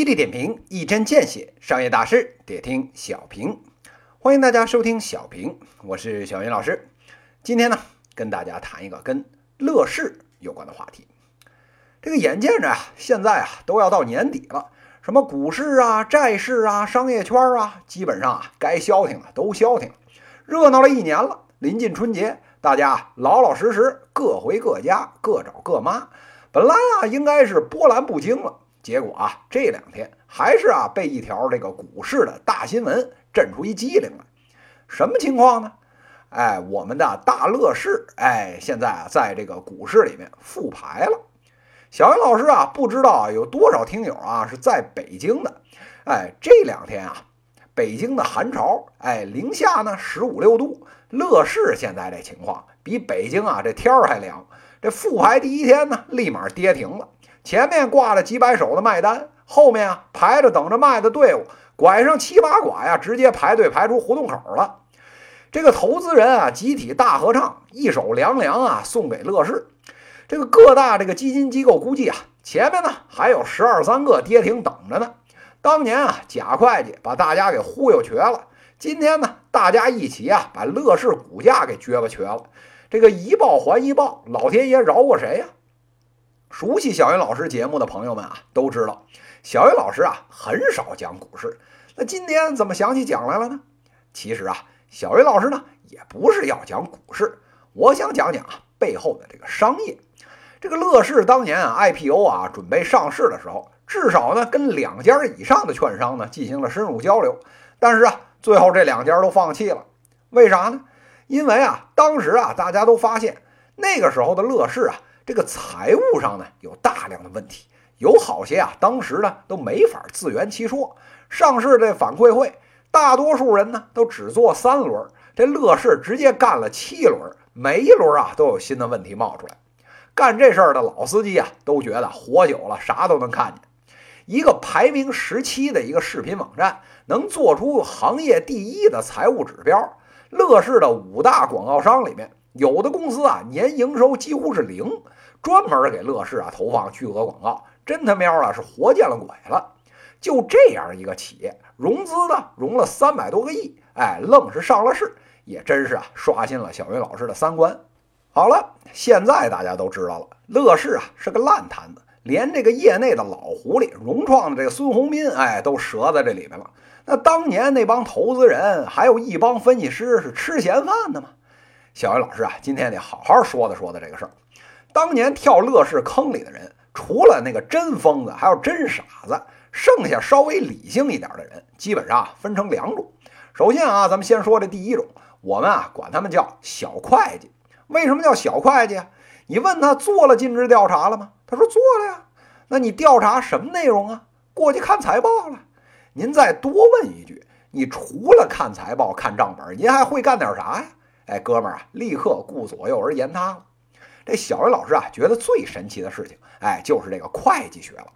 犀利点评，一针见血，商业大师得听小平。欢迎大家收听小平，我是小云老师。今天呢，跟大家谈一个跟乐视有关的话题。这个眼见着啊，现在啊都要到年底了，什么股市啊、债市啊、商业圈啊，基本上啊该消停的都消停了，热闹了一年了。临近春节，大家老老实实各回各家，各找各妈。本来啊应该是波澜不惊了。结果啊，这两天还是啊被一条这个股市的大新闻震出一机灵来。什么情况呢？哎，我们的大乐视，哎，现在啊在这个股市里面复牌了。小云老师啊，不知道有多少听友啊是在北京的。哎，这两天啊，北京的寒潮，哎，零下呢十五六度。乐视现在这情况比北京啊这天儿还凉。这复牌第一天呢，立马跌停了。前面挂了几百手的卖单，后面啊排着等着卖的队伍，拐上七八拐呀，直接排队排出胡同口了。这个投资人啊，集体大合唱，一首凉凉啊送给乐视。这个各大这个基金机构估计啊，前面呢还有十二三个跌停等着呢。当年啊，贾会计把大家给忽悠瘸了，今天呢，大家一起啊把乐视股价给撅巴瘸了。这个一报还一报，老天爷饶过谁呀？熟悉小云老师节目的朋友们啊，都知道小云老师啊很少讲股市。那今天怎么想起讲来了呢？其实啊，小云老师呢也不是要讲股市，我想讲讲啊背后的这个商业。这个乐视当年啊 IPO 啊准备上市的时候，至少呢跟两家以上的券商呢进行了深入交流，但是啊最后这两家都放弃了。为啥呢？因为啊当时啊大家都发现那个时候的乐视啊。这个财务上呢有大量的问题，有好些啊，当时呢都没法自圆其说。上市这反馈会，大多数人呢都只做三轮，这乐视直接干了七轮，每一轮啊都有新的问题冒出来。干这事儿的老司机啊都觉得活久了啥都能看见。一个排名十七的一个视频网站，能做出行业第一的财务指标。乐视的五大广告商里面，有的公司啊年营收几乎是零。专门给乐视啊投放巨额广告，真他喵的是活见了鬼了！就这样一个企业，融资呢融了三百多个亿，哎，愣是上了市，也真是啊刷新了小云老师的三观。好了，现在大家都知道了，乐视啊是个烂摊子，连这个业内的老狐狸融创的这个孙宏斌，哎，都折在这里边了。那当年那帮投资人，还有一帮分析师是吃闲饭的吗？小云老师啊，今天得好好说的说的这个事儿。当年跳乐视坑里的人，除了那个真疯子，还有真傻子，剩下稍微理性一点的人，基本上分成两种。首先啊，咱们先说这第一种，我们啊管他们叫小会计。为什么叫小会计啊？你问他做了尽职调查了吗？他说做了呀。那你调查什么内容啊？过去看财报了。您再多问一句，你除了看财报、看账本，您还会干点啥呀？哎，哥们儿啊，立刻顾左右而言他了。这小云老师啊，觉得最神奇的事情，哎，就是这个会计学了。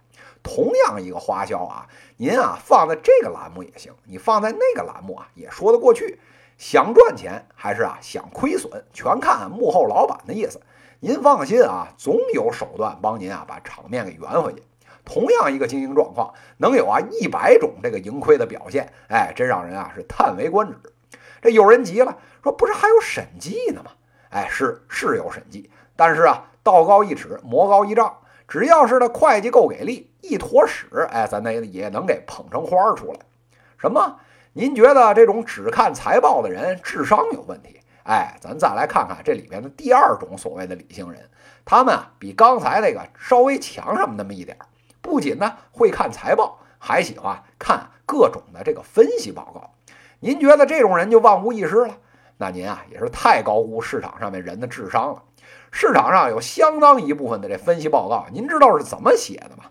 同样一个花销啊，您啊放在这个栏目也行，你放在那个栏目啊也说得过去。想赚钱还是啊想亏损，全看幕后老板的意思。您放心啊，总有手段帮您啊把场面给圆回去。同样一个经营状况，能有啊一百种这个盈亏的表现，哎，真让人啊是叹为观止。这有人急了，说不是还有审计呢吗？哎，是是有审计。但是啊，道高一尺，魔高一丈。只要是那会计够给力，一坨屎，哎，咱那也能给捧成花儿出来。什么？您觉得这种只看财报的人智商有问题？哎，咱再来看看这里边的第二种所谓的理性人，他们啊比刚才那个稍微强上那么一点儿。不仅呢会看财报，还喜欢看各种的这个分析报告。您觉得这种人就万无一失了？那您啊也是太高估市场上面人的智商了。市场上有相当一部分的这分析报告，您知道是怎么写的吗？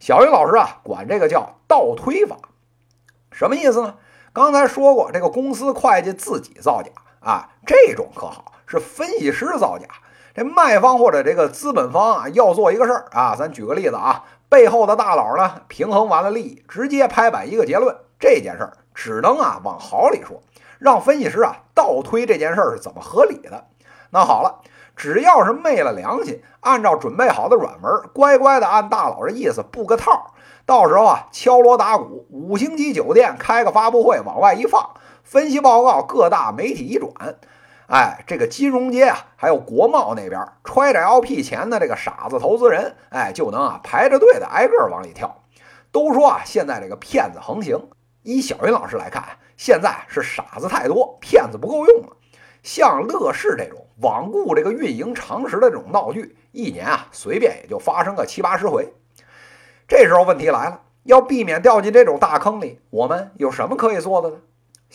小云老师啊，管这个叫倒推法，什么意思呢？刚才说过，这个公司会计自己造假啊，这种可好，是分析师造假。这卖方或者这个资本方啊，要做一个事儿啊，咱举个例子啊，背后的大佬呢，平衡完了利益，直接拍板一个结论，这件事儿只能啊往好里说，让分析师啊倒推这件事儿是怎么合理的。那好了。只要是昧了良心，按照准备好的软文，乖乖的按大佬的意思布个套，到时候啊，敲锣打鼓，五星级酒店开个发布会，往外一放，分析报告，各大媒体一转，哎，这个金融街啊，还有国贸那边揣着 LP 钱的这个傻子投资人，哎，就能啊排着队的挨个往里跳。都说啊，现在这个骗子横行，依小云老师来看，现在是傻子太多，骗子不够用了。像乐视这种罔顾这个运营常识的这种闹剧，一年啊随便也就发生个七八十回。这时候问题来了，要避免掉进这种大坑里，我们有什么可以做的呢？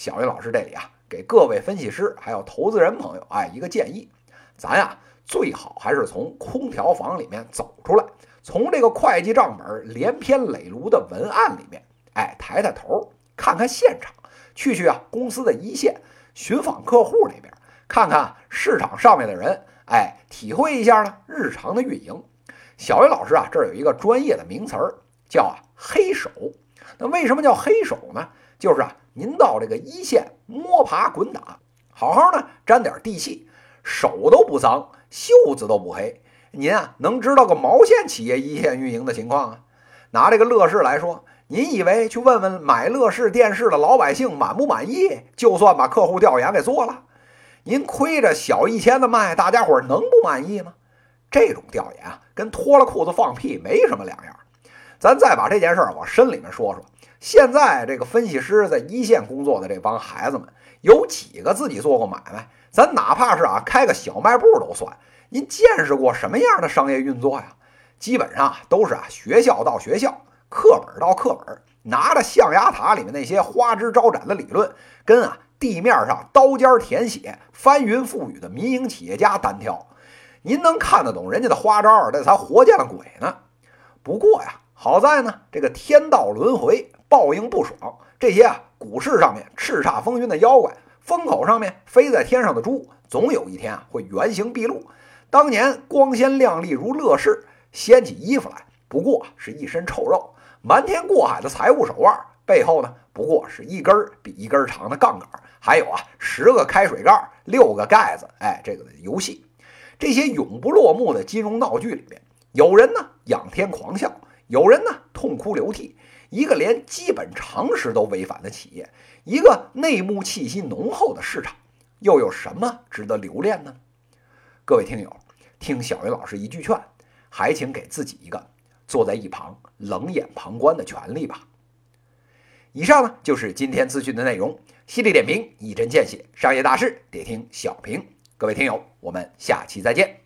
小云老师这里啊，给各位分析师还有投资人朋友哎一个建议，咱呀最好还是从空调房里面走出来，从这个会计账本连篇累牍的文案里面哎抬抬头，看看现场，去去啊公司的一线，寻访客户那边。看看市场上面的人，哎，体会一下呢日常的运营。小云老师啊，这儿有一个专业的名词儿，叫啊黑手。那为什么叫黑手呢？就是啊，您到这个一线摸爬滚打，好好呢沾点地气，手都不脏，袖子都不黑，您啊能知道个毛线企业一线运营的情况啊？拿这个乐视来说，您以为去问问买乐视电视的老百姓满不满意，就算把客户调研给做了？您亏着小一千的卖，大家伙能不满意吗？这种调研啊，跟脱了裤子放屁没什么两样。咱再把这件事儿往深里面说说。现在这个分析师在一线工作的这帮孩子们，有几个自己做过买卖？咱哪怕是啊开个小卖部都算。您见识过什么样的商业运作呀？基本上都是啊学校到学校，课本到课本，拿着象牙塔里面那些花枝招展的理论，跟啊。地面上刀尖舔血、翻云覆雨的民营企业家单挑，您能看得懂人家的花招，这才活见了鬼呢。不过呀，好在呢，这个天道轮回，报应不爽。这些啊，股市上面叱咤风云的妖怪，风口上面飞在天上的猪，总有一天啊，会原形毕露。当年光鲜亮丽如乐视，掀起衣服来，不过是一身臭肉；瞒天过海的财务手腕，背后呢，不过是一根比一根长的杠杆。还有啊，十个开水盖，六个盖子，哎，这个游戏，这些永不落幕的金融闹剧里面，有人呢仰天狂笑，有人呢痛哭流涕。一个连基本常识都违反的企业，一个内幕气息浓厚的市场，又有什么值得留恋呢？各位听友，听小云老师一句劝，还请给自己一个坐在一旁冷眼旁观的权利吧。以上呢就是今天资讯的内容。犀利点评，一针见血，商业大事得听小平。各位听友，我们下期再见。